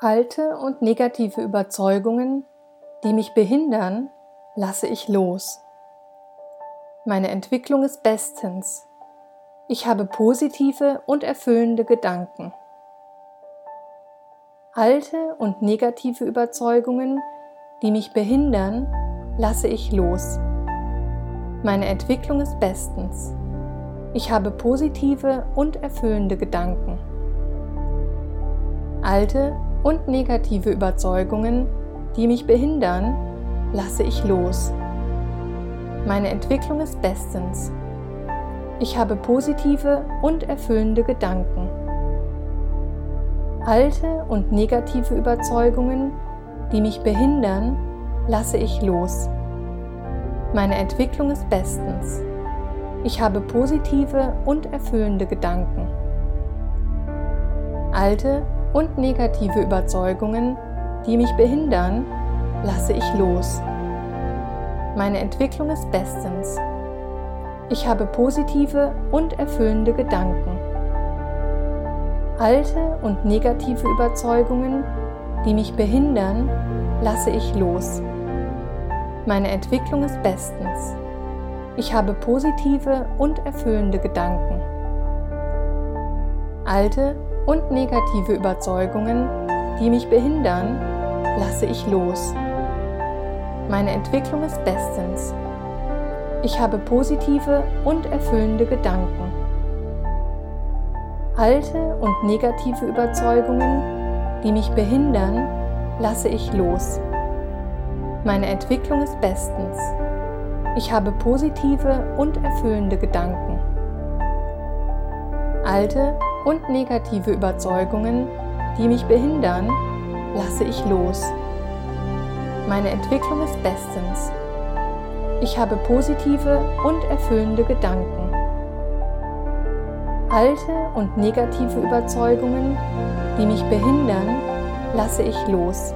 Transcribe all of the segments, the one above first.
Alte und negative Überzeugungen, die mich behindern, lasse ich los. Meine Entwicklung ist bestens. Ich habe positive und erfüllende Gedanken. Alte und negative Überzeugungen, die mich behindern, lasse ich los. Meine Entwicklung ist bestens. Ich habe positive und erfüllende Gedanken. Alte und negative Überzeugungen, die mich behindern, lasse ich los. Meine Entwicklung ist bestens. Ich habe positive und erfüllende Gedanken. Alte und negative Überzeugungen, die mich behindern, lasse ich los. Meine Entwicklung ist bestens. Ich habe positive und erfüllende Gedanken. Alte und negative Überzeugungen, die mich behindern, lasse ich los. Meine Entwicklung ist bestens. Ich habe positive und erfüllende Gedanken. Alte und negative Überzeugungen, die mich behindern, lasse ich los. Meine Entwicklung ist bestens. Ich habe positive und erfüllende Gedanken. Alte und negative Überzeugungen, die mich behindern, lasse ich los. Meine Entwicklung ist bestens. Ich habe positive und erfüllende Gedanken. Alte und negative Überzeugungen, die mich behindern, lasse ich los. Meine Entwicklung ist bestens. Ich habe positive und erfüllende Gedanken. Alte und negative Überzeugungen, die mich behindern, lasse ich los. Meine Entwicklung ist bestens. Ich habe positive und erfüllende Gedanken. Alte und negative Überzeugungen, die mich behindern, lasse ich los.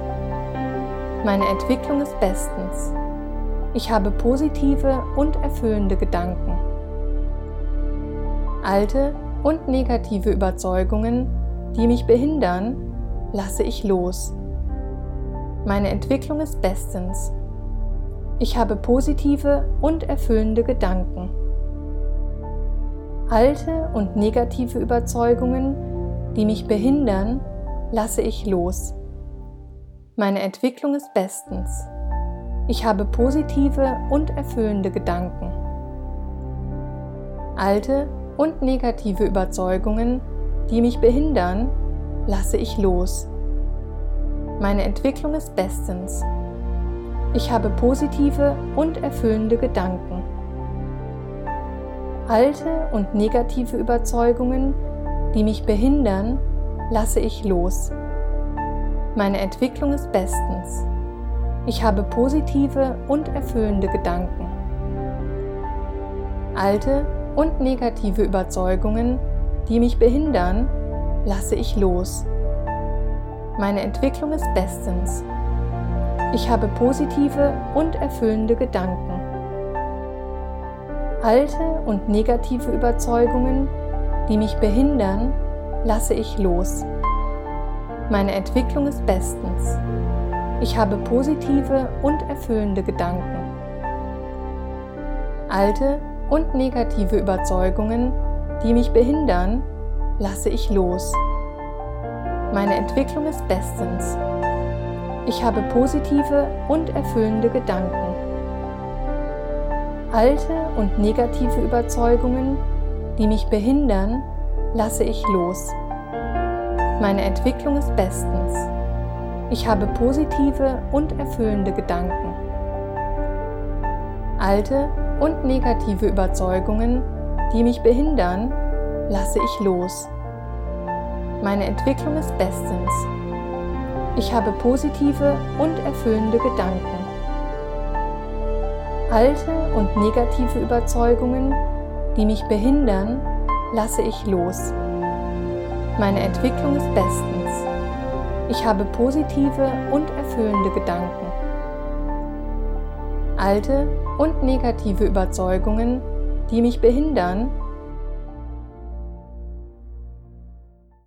Meine Entwicklung ist bestens. Ich habe positive und erfüllende Gedanken. Alte und negative Überzeugungen, die mich behindern, lasse ich los. Meine Entwicklung ist bestens. Ich habe positive und erfüllende Gedanken. Alte und negative Überzeugungen, die mich behindern, lasse ich los. Meine Entwicklung ist bestens. Ich habe positive und erfüllende Gedanken. Alte und negative Überzeugungen, die mich behindern, lasse ich los. Meine Entwicklung ist bestens. Ich habe positive und erfüllende Gedanken. Alte und negative Überzeugungen, die mich behindern, lasse ich los. Meine Entwicklung ist bestens. Ich habe positive und erfüllende Gedanken. Alte und negative Überzeugungen, die mich behindern, lasse ich los. Meine Entwicklung ist bestens. Ich habe positive und erfüllende Gedanken. Alte und negative Überzeugungen, die mich behindern, lasse ich los. Meine Entwicklung ist bestens. Ich habe positive und erfüllende Gedanken. Alte und negative Überzeugungen, die mich behindern, lasse ich los. Meine Entwicklung ist bestens. Ich habe positive und erfüllende Gedanken. Alte und negative Überzeugungen, die mich behindern, lasse ich los. Meine Entwicklung ist bestens. Ich habe positive und erfüllende Gedanken. Alte und negative Überzeugungen, die mich behindern, lasse ich los. Meine Entwicklung ist bestens. Ich habe positive und erfüllende Gedanken. Alte und negative Überzeugungen, die mich behindern, lasse ich los. Meine Entwicklung ist bestens. Ich habe positive und erfüllende Gedanken. Alte und negative Überzeugungen, die mich behindern,